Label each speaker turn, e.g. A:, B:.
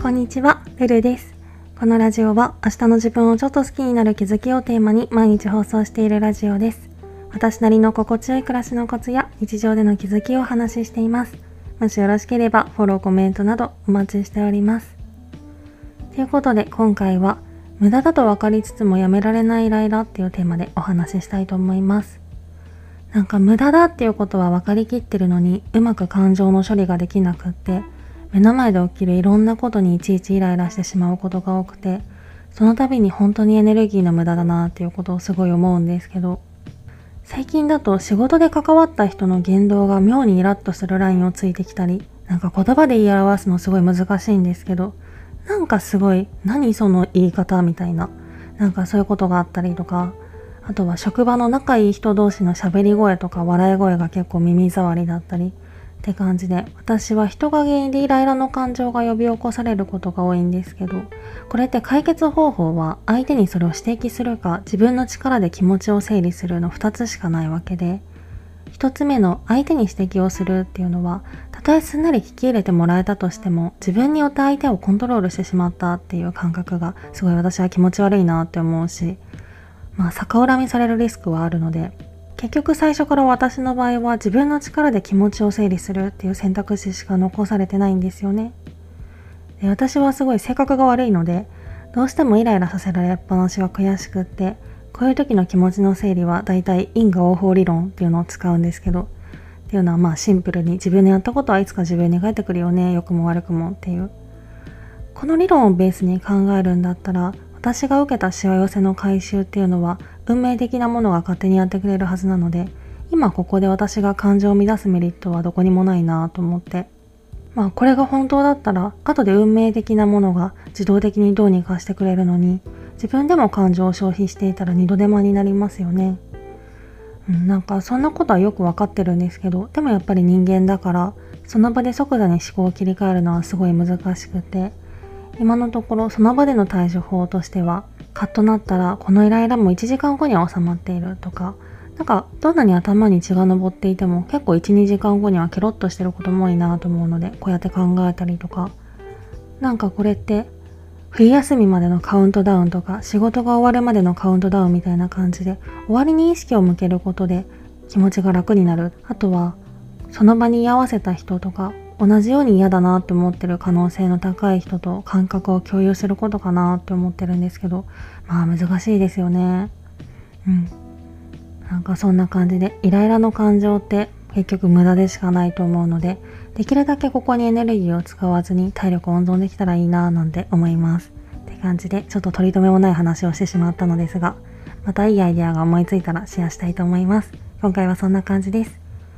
A: こんにちは、ルルです。このラジオは明日の自分をちょっと好きになる気づきをテーマに毎日放送しているラジオです。私なりの心地よい暮らしのコツや日常での気づきをお話ししています。もしよろしければフォロー、コメントなどお待ちしております。ということで今回は無駄だと分かりつつもやめられないイライラっていうテーマでお話ししたいと思います。なんか無駄だっていうことは分かりきってるのにうまく感情の処理ができなくって目の前で起きるいろんなことにいちいちイライラしてしまうことが多くてその度に本当にエネルギーの無駄だなっていうことをすごい思うんですけど最近だと仕事で関わった人の言動が妙にイラッとするラインをついてきたりなんか言葉で言い表すのすごい難しいんですけどなんかすごい何その言い方みたいななんかそういうことがあったりとかあとは職場の仲いい人同士の喋り声とか笑い声が結構耳障りだったりって感じで私は人が原因でイライラの感情が呼び起こされることが多いんですけどこれって解決方法は相手にそれを指摘するか自分の力で気持ちを整理するの2つしかないわけで1つ目の相手に指摘をするっていうのはたとえすんなり聞き入れてもらえたとしても自分によって相手をコントロールしてしまったっていう感覚がすごい私は気持ち悪いなって思うしまあ逆恨みされるリスクはあるので結局最初から私の場合は自分の力で気持ちを整理するっていう選択肢しか残されてないんですよね。で私はすごい性格が悪いのでどうしてもイライラさせられっぱなしが悔しくってこういう時の気持ちの整理はだいたい因果応報理論っていうのを使うんですけどっていうのはまあシンプルに自分のやったことはいつか自分に返ってくるよね良くも悪くもっていうこの理論をベースに考えるんだったら私が受けたしわ寄せの回収っていうのは運命的なものが勝手にやってくれるはずなので今ここで私が感情を乱すメリットはどこにもないなと思ってまあこれが本当だったら後で運命的なものが自動的にどうにかしてくれるのに自分でも感情を消費していたら二度手間になりますよね。うん、なんかそんなことはよくわかってるんですけどでもやっぱり人間だからその場で即座に思考を切り替えるのはすごい難しくて今のところその場での対処法としてはカッとなったらこのイライラも1時間後には収まっているとか。なんかどんなに頭に血が上っていても結構12時間後にはケロッとしてることも多いなと思うのでこうやって考えたりとか。なんかこれって冬休みまでのカウントダウンとか仕事が終わるまでのカウントダウンみたいな感じで終わりに意識を向けることで気持ちが楽になる。あとはその場に居合わせた人とか同じように嫌だなって思ってる可能性の高い人と感覚を共有することかなって思ってるんですけどまあ難しいですよね。うん。なんかそんな感じでイライラの感情って結局無駄でしかないと思うのでできるだけここにエネルギーを使わずに体力を温存できたらいいなぁなんて思います。って感じでちょっと取り留めもない話をしてしまったのですがまたいいアイデアが思いついたらシェアしたいと思います。今回はそんな感じです。